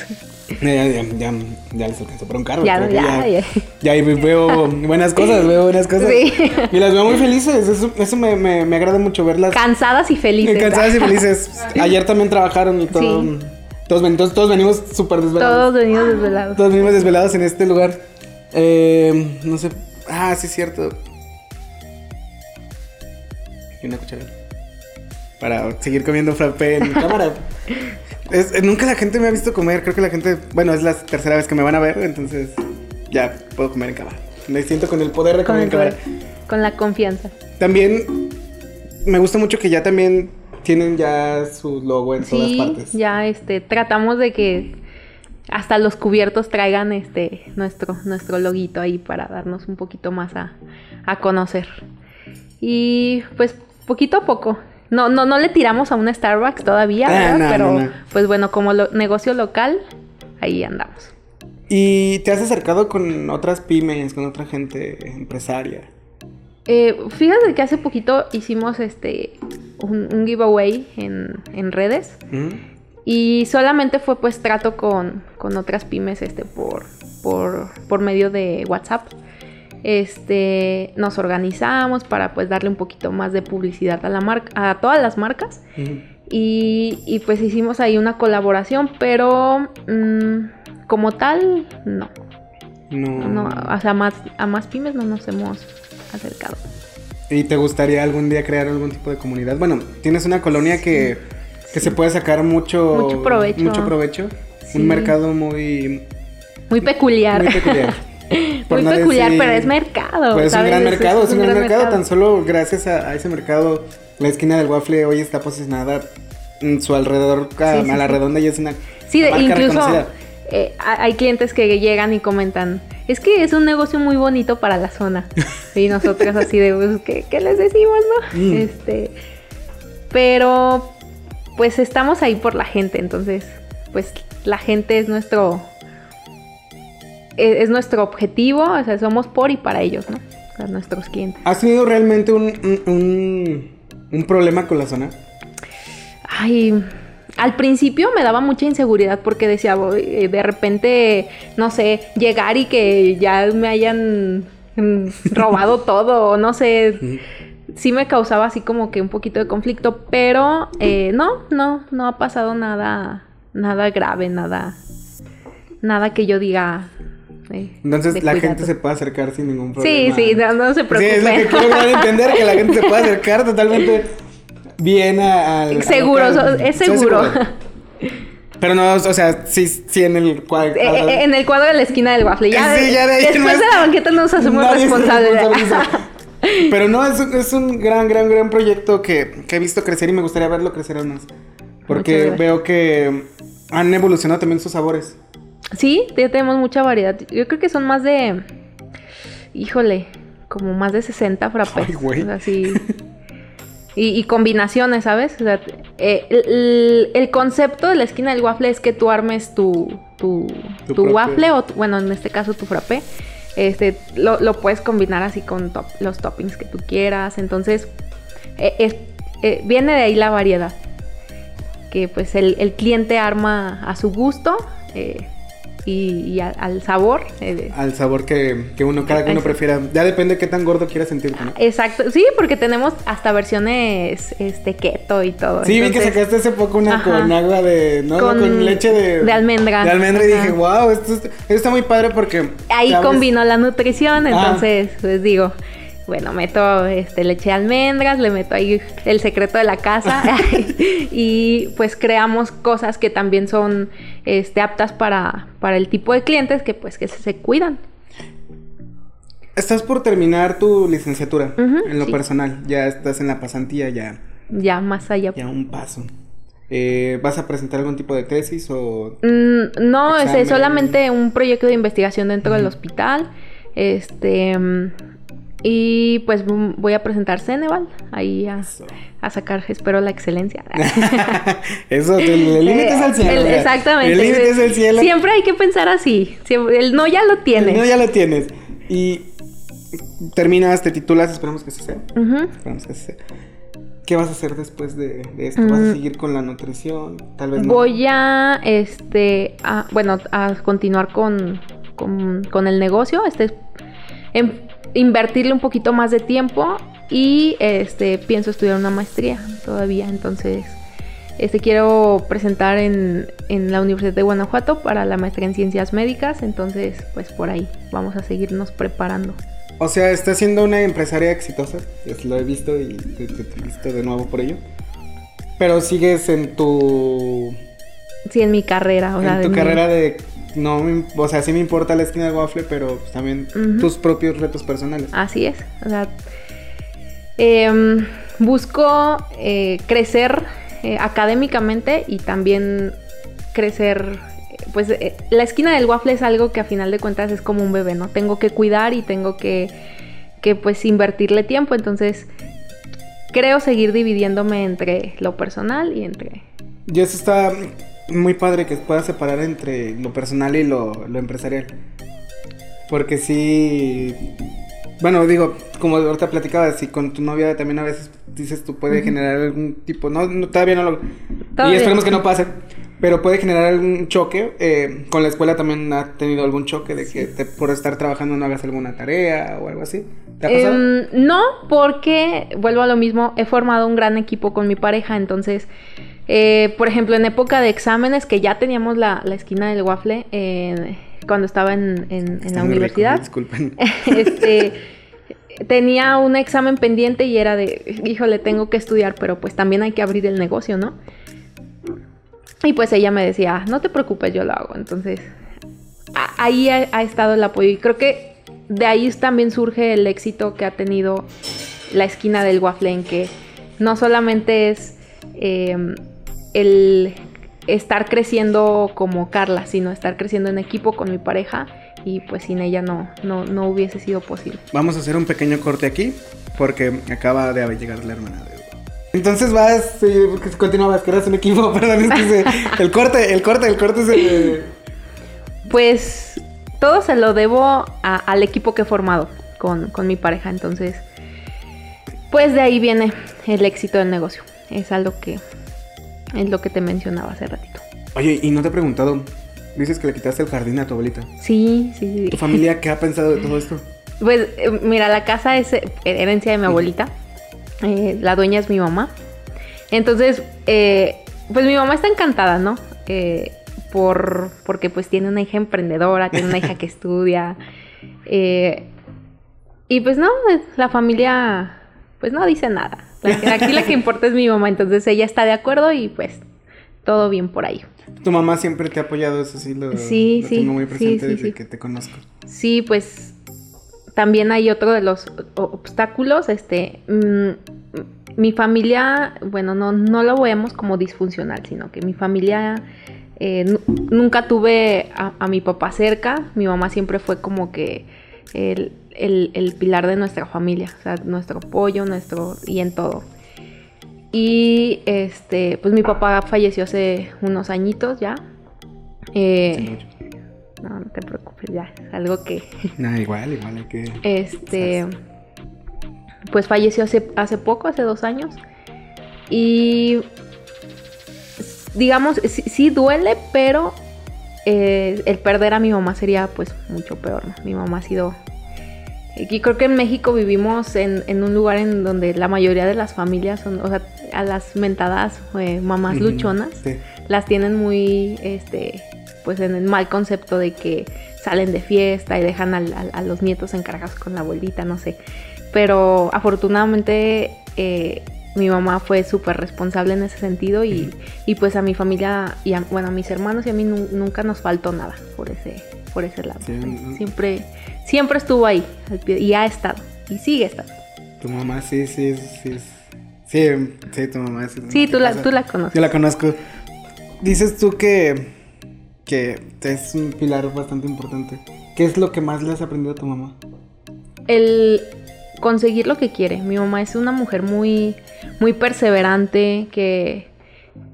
S1: Ya, ya, ya, ya les alcanzó para un carro.
S2: Ya, ya, ya.
S1: Ya ahí veo buenas cosas, veo buenas cosas.
S2: Sí.
S1: Y las veo muy felices. Eso, eso me, me, me agrada mucho verlas.
S2: Cansadas y felices.
S1: Cansadas y felices. Ayer también trabajaron y todo.
S2: Sí.
S1: Todos, todos, todos venimos súper desvelados.
S2: Todos venidos desvelados.
S1: Todos venimos desvelados en este lugar. Eh, no sé. Ah, sí, es cierto. Y una cuchara. Para seguir comiendo frappé en cámara. Es- eh, nunca la gente me ha visto comer. Creo que la gente. Bueno, es la tercera vez que me van a ver. Entonces ya puedo comer en cámara. Me siento con el poder de
S2: con, el
S1: comunicar.
S2: poder, con la confianza.
S1: También me gusta mucho que ya también tienen ya su logo en todas
S2: Sí,
S1: partes.
S2: ya este, tratamos de que hasta los cubiertos traigan este nuestro, nuestro loguito ahí para darnos un poquito más a, a conocer. Y pues poquito a poco. No, no, no le tiramos a un Starbucks todavía,
S1: Ah,
S2: Pero
S1: no, no.
S2: pues bueno, como lo- negocio local, ahí andamos.
S1: ¿Y te has acercado con otras pymes, con otra gente empresaria?
S2: Eh, fíjate que hace poquito hicimos este un, un giveaway en, en redes.
S1: ¿Mm?
S2: Y solamente fue pues trato con, con otras pymes este, por, por, por medio de WhatsApp. Este, nos organizamos para pues darle un poquito más de publicidad a la marca, a todas las marcas. Y, y, pues hicimos ahí una colaboración, pero mm, como tal, no.
S1: No.
S2: no. O sea, más, a más pymes no nos hemos acercado.
S1: ¿Y te gustaría algún día crear algún tipo de comunidad? Bueno, tienes una colonia que, que se puede sacar mucho,
S2: Mucho provecho.
S1: mucho provecho.
S2: Sí.
S1: Un mercado muy,
S2: Muy peculiar.
S1: muy peculiar. Por
S2: Muy
S1: no
S2: peculiar,
S1: decir-
S2: pero es mercado.
S1: Pues es un gran mercado, es un gran mercado. Tan solo gracias a, a ese mercado, la esquina del waffle hoy está posicionada en su alrededor, a,
S2: Sí, sí,
S1: a la redonda y es una
S2: Sí,
S1: marca
S2: incluso
S1: reconocida.
S2: eh, ha- hay clientes que llegan y comentan, es que es un negocio muy bonito para la zona. Y nosotros así de, pues, ¿qué, qué les decimos, no?
S1: Mm.
S2: Este, pero, pues estamos ahí por la gente, entonces, pues la gente es nuestro, es, es nuestro objetivo, o sea, somos por y para ellos, ¿no? O sea, nuestros clientes.
S1: ¿Has tenido realmente un, un, un- un problema con la zona?
S2: Ay, al principio me daba mucha inseguridad porque decía, eh, de repente, no sé, llegar y que ya me hayan mm, robado todo, no sé. Sí me causaba así como que un poquito de conflicto, pero eh, no, no, no ha pasado nada, nada grave, nada, nada que yo diga.
S1: Entonces
S2: de
S1: la
S2: cuidado.
S1: gente se puede acercar sin ningún
S2: Sí,
S1: problema.
S2: sí, no, no se
S1: Sí, es lo que
S2: preocupen.
S1: quiero entender, que la gente se puede acercar totalmente bien a- al...
S2: Seguro,
S1: local.
S2: es seguro.
S1: Pero no, o sea, sí, sí en el cuadro.
S2: Eh, eh, en el cuadro de la esquina del waffle. Ya,
S1: Sí, ya de ahí
S2: después
S1: no es-
S2: de la banqueta nos hacemos responsables.
S1: Pero no, es un, es un gran, gran, gran proyecto que, que he visto crecer y me gustaría verlo crecer aún más. Porque veo que han evolucionado también sus sabores.
S2: Sí, ya tenemos mucha variedad. Yo creo que son más de. Híjole, como más de 60 frappés.
S1: Ay, güey.
S2: O sea, sí. Y, y combinaciones, ¿sabes? O sea, eh, el, concepto de la esquina del waffle es que tú armes tu, tu,
S1: Tu
S2: tu waffle, o tu- bueno, en este caso tu frappé. Este, lo, lo puedes combinar así con top- los toppings que tú quieras. Entonces, eh, es- eh, viene de ahí la variedad. Que pues el, el cliente arma a su gusto eh, y, y a- al sabor. eh,
S1: Al sabor que, que uno, cada que uno prefiera. Ya depende de qué tan gordo quieras sentirte, ¿no?
S2: Exacto, sí, porque tenemos hasta versiones este keto y todo.
S1: Sí, vi que sacaste hace poco una
S2: Ajá.
S1: con agua de. No,
S2: Con-
S1: con, leche de.
S2: de almendra.
S1: De almendra y dije, wow, esto, está- esto está muy padre porque.
S2: Ahí
S1: sabes-
S2: combinó la nutrición,
S1: Ah.
S2: entonces, pues digo, bueno, meto este, leche de almendras, le meto ahí el secreto de la casa y pues creamos cosas que también son este, aptas para, para el tipo de clientes que pues que se, se cuidan.
S1: Estás por terminar tu licenciatura en lo
S2: sí.
S1: personal. Ya estás en la pasantía, ya,
S2: Ya más allá.
S1: ya un paso. Eh, ¿Vas a presentar algún tipo de tesis o.?
S2: Mm, no, es
S1: Examen.
S2: solamente un proyecto de investigación dentro del hospital. Este. Y pues mm, voy a presentar Ceneval ahí a, sacar, espero, la excelencia.
S1: Eso, el, límite es el cielo.
S2: El- exactamente.
S1: El límite es el cielo.
S2: Siempre hay que pensar así. Siempre- el no ya lo tienes.
S1: No, ya lo tienes. Y terminas, te titulas, esperamos que así sea. Esperamos que así sea. ¿Qué vas a hacer después de, de esto? ¿Vas a
S2: Mm.
S1: seguir con la nutrición? Tal vez no.
S2: Voy a, este, a- bueno, a continuar con, con, con el negocio, este, em- invertirle un poquito más de tiempo y, este, pienso estudiar una maestría todavía, entonces, este, quiero presentar en, en la Universidad de Guanajuato para la maestría en ciencias médicas, entonces, pues por ahí vamos a seguirnos preparando.
S1: O sea, estás siendo una empresaria exitosa. es- Lo he visto y te, felicito de nuevo por ello. Pero sigues en tu
S2: Sí, en mi carrera. O
S1: en
S2: sea,
S1: tu
S2: mi-
S1: carrera de... No, me- o sea, sí me importa la esquina del waffle, pero pues, también tus propios retos personales.
S2: Así es. O sea, em, busco eh, crecer eh, académicamente y también crecer. Pues eh, la esquina del waffle es algo que a final de cuentas es como un bebé, ¿no? Tengo que cuidar y tengo que, que pues invertirle tiempo. Entonces, creo seguir dividiéndome entre lo personal y entre.
S1: Y eso está muy padre que puedas separar entre lo personal y lo, lo empresarial. Porque sí. Bueno, digo, como ahorita platicabas, si con tu novia también a veces dices tú puede generar algún tipo. No, no, todavía no lo.
S2: Todavía
S1: Y esperemos que no pase. Pero puede generar algún choque. eh, con la escuela también ha tenido algún choque de que te- por estar trabajando no hagas alguna tarea o algo así. ¿Te ha pasado?
S2: Em, no, porque vuelvo a lo mismo, he formado un gran equipo con mi pareja, entonces, eh, por ejemplo, en época de exámenes, que ya teníamos la, la esquina del waffle, eh, cuando estaba en, en- la
S1: rico,
S2: universidad,
S1: disculpen.
S2: este, tenía un examen pendiente y era de, híjole, tengo que estudiar, pero pues también hay que abrir el negocio, ¿no? Y pues ella me decía, no te preocupes, yo lo hago. Entonces, a- ahí ha, ha estado el apoyo. Y creo que de ahí también surge el éxito que ha tenido la esquina del waffle, en que no solamente es eh, el estar creciendo como Carla, sino estar creciendo en equipo con mi pareja. Y pues sin ella no, no, no hubiese sido posible.
S1: Vamos a hacer un pequeño corte aquí porque acaba de llegar la hermana de. Entonces vas, sí, porque continuabas, que eras un equipo, perdón, es que se- el corte, el corte, el corte se...
S2: Pues todo se lo debo a- al equipo que he formado con, con mi pareja. Entonces, pues de ahí viene el éxito del negocio. Es algo que es lo que te mencionaba hace ratito.
S1: Oye, y no te he preguntado, dices que le quitaste el jardín a tu abuelita.
S2: Sí, sí,
S1: ¿Tu
S2: sí.
S1: familia qué ha pensado de todo esto?
S2: Pues eh, mira, la casa es eh, herencia de mi abuelita. Eh, la dueña es mi mamá. Entonces, eh, pues mi mamá está encantada, ¿no? Eh, por, porque pues tiene una hija emprendedora, tiene una hija que estudia. y pues no, la familia pues no dice nada. La que- aquí la que importa es mi mamá, entonces ella está de acuerdo y pues todo bien por ahí.
S1: Tu mamá siempre te ha apoyado, eso sí lo,
S2: Sí,
S1: lo
S2: sí,
S1: tengo muy presente
S2: sí,
S1: desde que te conozco.
S2: Sí, pues también hay otro de los obstáculos, este, mm, mi familia, bueno, no, no lo vemos como disfuncional, sino que mi familia, eh, nu- nunca tuve a, a mi papá cerca, mi mamá siempre fue como que el, el- el pilar de nuestra familia, o sea, nuestro apoyo, nuestro, y en todo. Y este, pues mi papá falleció hace unos añitos ya. Eh,
S1: Sí,
S2: no, no te preocupes, ya, es algo que,
S1: Nah, igual, igual hay que...
S2: este, pues falleció hace, hace poco, hace dos años. Y, digamos, sí, sí duele, pero eh, el perder a mi mamá sería pues mucho peor. ¿no? Mi mamá ha sido... Y creo que en México vivimos en, en un lugar en donde la mayoría de las familias son, o sea, a las mentadas eh, mamás luchonas
S1: Sí.
S2: las tienen muy, este, pues en el mal concepto de que salen de fiesta y dejan al- a los nietos encargados con la abuelita, no sé. Pero afortunadamente eh, mi mamá fue súper responsable en ese sentido y, y pues a mi familia y a, bueno, a mis hermanos y a mí nu- nunca nos faltó nada por ese, por ese lado.
S1: Sí, mm.
S2: Siempre, siempre estuvo ahí al pie, y ha estado y sigue estando.
S1: Tu mamá sí, sí, sí. Sí, sí, tu mamá sí.
S2: Sí, tú la, tú la conoces.
S1: Yo la conozco. Dices tú que, que es un pilar bastante importante. ¿Qué es lo que más le has aprendido a tu mamá?
S2: el conseguir lo que quiere. Mi mamá es una mujer muy, muy perseverante, que,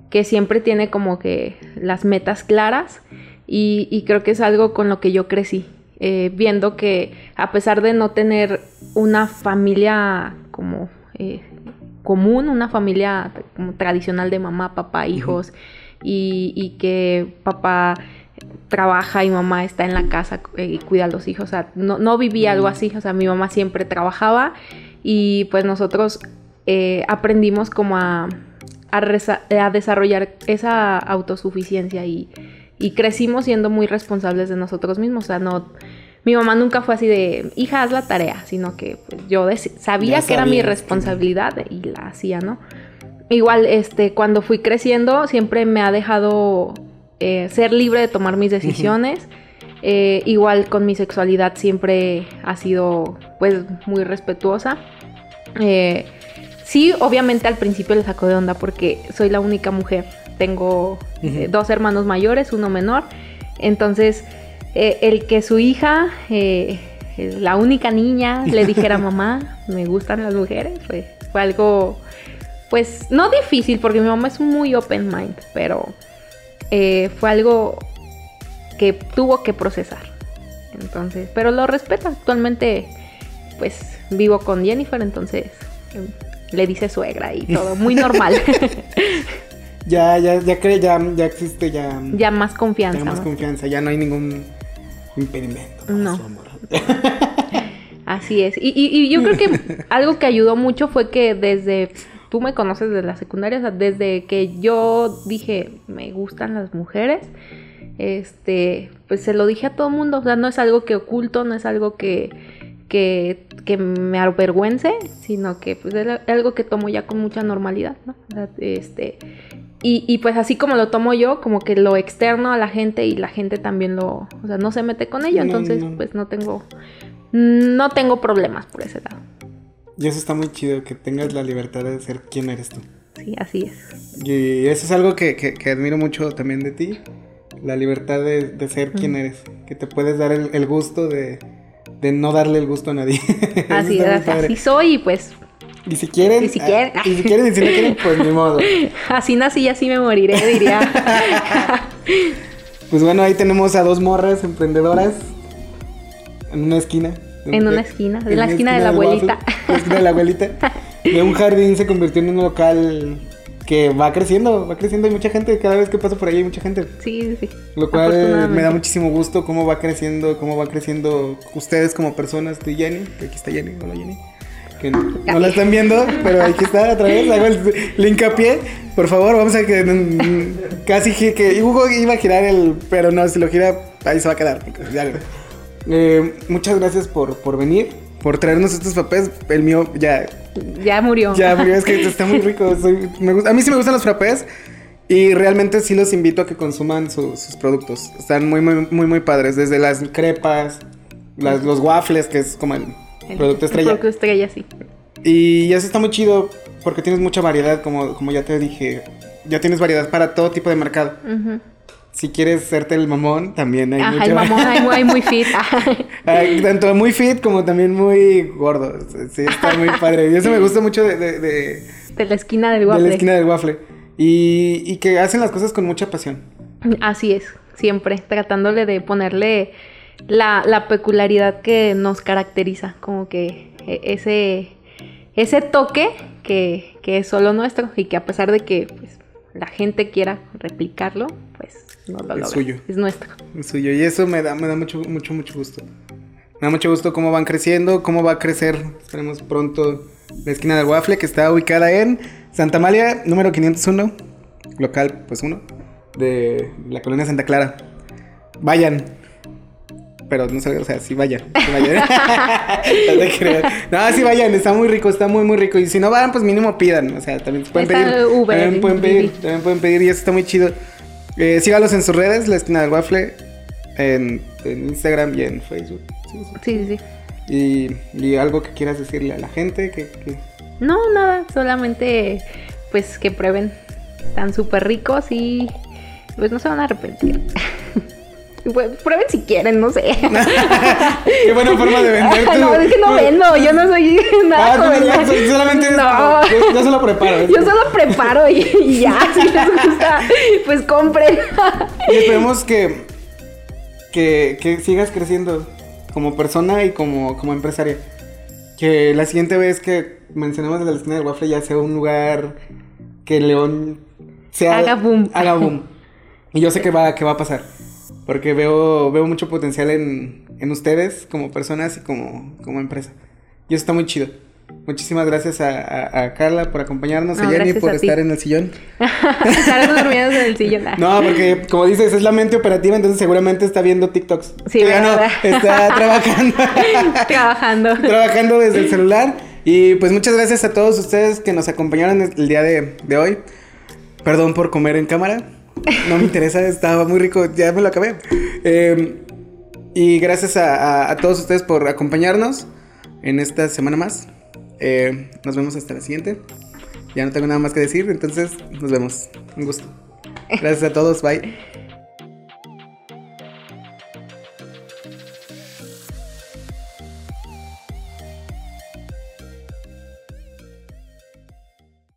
S2: que siempre tiene como que las metas claras y, y creo que es algo con lo que yo crecí. eh, viendo que a pesar de no tener una familia como eh, común, una familia como tradicional de mamá, papá, hijos, y, y que papá trabaja y mamá está en la casa eh, y cuida a los hijos. O sea, no, no vivía algo así. O sea, mi mamá siempre trabajaba y pues nosotros eh, aprendimos como a, a desarrollar esa autosuficiencia y, y crecimos siendo muy responsables de nosotros mismos. O sea, no... Mi mamá nunca fue así de, hija, haz la tarea, sino que pues, yo sabía
S1: Ya
S2: que era mi responsabilidad y la hacía, ¿no? Igual, este, cuando fui creciendo, siempre me ha dejado eh, ser libre de tomar mis decisiones. Eh, igual con mi sexualidad siempre ha sido pues muy respetuosa. Eh, sí, obviamente al principio le sacó de onda porque soy la única mujer. Tengo eh, dos hermanos mayores, uno menor. Entonces, eh, el que su hija, eh, la única niña, le dijera mamá, me gustan las mujeres, fue, fue algo, pues, no difícil porque mi mamá es muy open mind, pero fue algo que tuvo que procesar. Entonces, pero lo respeto. Actualmente, pues, vivo con Jennifer, entonces em, le dice suegra y todo, muy normal.
S1: Ya, ya, ya cree, ya, ya existe ya,
S2: ya más confianza.
S1: ya más
S2: ¿no?
S1: confianza, ya no hay ningún impedimento. para
S2: No.
S1: su amor.
S2: Así es. Y, y- y yo creo que algo que ayudó mucho fue que desde, tú me conoces desde la secundaria, o sea, desde que yo dije, me gustan las mujeres, este, pues se lo dije a todo el mundo, o sea, no es algo que oculto, no es algo que, que, que me avergüence, sino que pues es algo que tomo ya con mucha normalidad, ¿no? O sea, este, y, y pues así como lo tomo yo, como que lo externo a la gente y la gente también lo, o sea, no se mete con ello,
S1: No,
S2: entonces
S1: no.
S2: pues no tengo, no tengo problemas por ese lado.
S1: Y eso está muy chido, que tengas la libertad de ser quien eres tú.
S2: Sí, así es.
S1: Y eso es algo que, que- que admiro mucho también de ti, la libertad de, de ser quien eres, que te puedes dar el, el gusto de, de no darle el gusto a nadie.
S2: Así, es, así soy y pues
S1: Y si quieren,
S2: Y si quieren.
S1: ah, y si quieren y si no quieren, pues ni modo.
S2: así nací y así me moriré, diría.
S1: Pues bueno, ahí tenemos a dos morras emprendedoras en una esquina.
S2: En una esquina,
S1: en
S2: la esquina de la abuelita.
S1: waffle, la esquina de la abuelita. De un jardín se convirtió en un local que va creciendo, va creciendo. Hay mucha gente, cada vez que paso por ahí hay mucha gente.
S2: Sí, sí.
S1: Lo cual me da muchísimo gusto cómo va creciendo, cómo va creciendo ustedes como personas, tú y Jenny, que aquí está Jenny, hola Jenny. Que no, la están viendo, pero aquí está otra vez, hago el, el hincapié. Por favor, vamos a que mm, casi que Hugo iba a girar el, pero no, si lo gira, ahí se va a quedar. Eh, muchas gracias por, por venir, por traernos estos papés. El mío ya
S2: Ya murió.
S1: ya, porque es que está muy rico. soy- me gusta- a mí sí me gustan los frappés. Y realmente sí los invito a que consuman su- sus productos. Están muy, muy, muy, muy padres. Desde las crepas, las- los waffles, que es como el
S2: El-
S1: producto
S2: el
S1: estrella.
S2: producto estrella, sí.
S1: Y eso está muy chido porque tienes mucha variedad, como, como ya te dije. Ya tienes variedad para todo tipo de mercado. Si quieres serte el mamón, también hay
S2: Ajá,
S1: mucha
S2: el mamón, hay, muy- hay muy fit.
S1: Tanto muy fit como también muy gordo. Sí, está muy padre. Y eso me gusta mucho de- de- de,
S2: de la esquina del
S1: de
S2: waffle.
S1: la esquina del waffle. Y, y que hacen las cosas con mucha pasión.
S2: Así es, siempre tratándole de ponerle la, la peculiaridad que nos caracteriza, como que e- ese, ese toque que, que es solo nuestro y que a pesar de que pues, la gente quiera replicarlo, pues no lo
S1: Es
S2: logra.
S1: suyo.
S2: Es nuestro.
S1: el suyo. Y eso me da, me da mucho, mucho, mucho gusto. Me da mucho gusto cómo van creciendo, cómo va a crecer. Esperemos pronto la esquina del waffle que está ubicada en Santa Amalia, número 501, local pues uno, de la colonia Santa Clara. Vayan. Pero no sé, o sea, sí vayan. Sí vayan. no sí vayan, está muy rico, está muy, muy rico. Y si no van, pues mínimo pidan. O sea, también pueden
S2: Está
S1: pedir.
S2: Uber,
S1: también pueden pedir, también pueden pedir y eso está muy chido. Eh, sígalos en sus redes, la esquina del waffle, en, en Instagram y en Facebook. Sí, sí.
S2: Sí, sí, sí.
S1: Y, y algo que quieras decirle a la gente, que, que-
S2: No, nada, solamente pues que prueben. Están súper ricos y pues no se van a arrepentir. Pues, prueben si quieren, no sé.
S1: qué buena forma de vender
S2: no, es que no vendo, yo no soy nada.
S1: Ah, tú no, solamente
S2: No.
S1: yo, yo solo preparo.
S2: Yo solo preparo y, y ya, si les gusta, pues compren.
S1: Y esperemos que, que, que sigas creciendo como persona y como, como empresaria. Que la siguiente vez que mencionemos de la esquina del waffle ya sea un lugar que León sea,
S2: Haga boom.
S1: Haga boom. Y yo sé que va, que va a pasar. Porque veo, veo mucho potencial en, en ustedes como personas y como, como empresa. Y eso está muy chido. Muchísimas gracias a, a- a Carla por acompañarnos,
S2: No,
S1: a Jenny por
S2: a
S1: estar en el sillón.
S2: Estar en el sillón.
S1: No, porque como dices, es la mente operativa, entonces seguramente está viendo TikToks.
S2: Sí,
S1: ya no,
S2: ¿verdad?
S1: está trabajando.
S2: Trabajando.
S1: trabajando desde el celular. Y pues muchas gracias a todos ustedes que nos acompañaron el día de, de hoy. Perdón por comer en cámara. No me interesa, estaba muy rico, ya me lo acabé. Eh, y gracias a, a, todos ustedes por acompañarnos en esta semana más. Eh, nos vemos hasta la siguiente. Ya no tengo nada más que decir, entonces nos vemos. Un gusto. Gracias a todos, bye.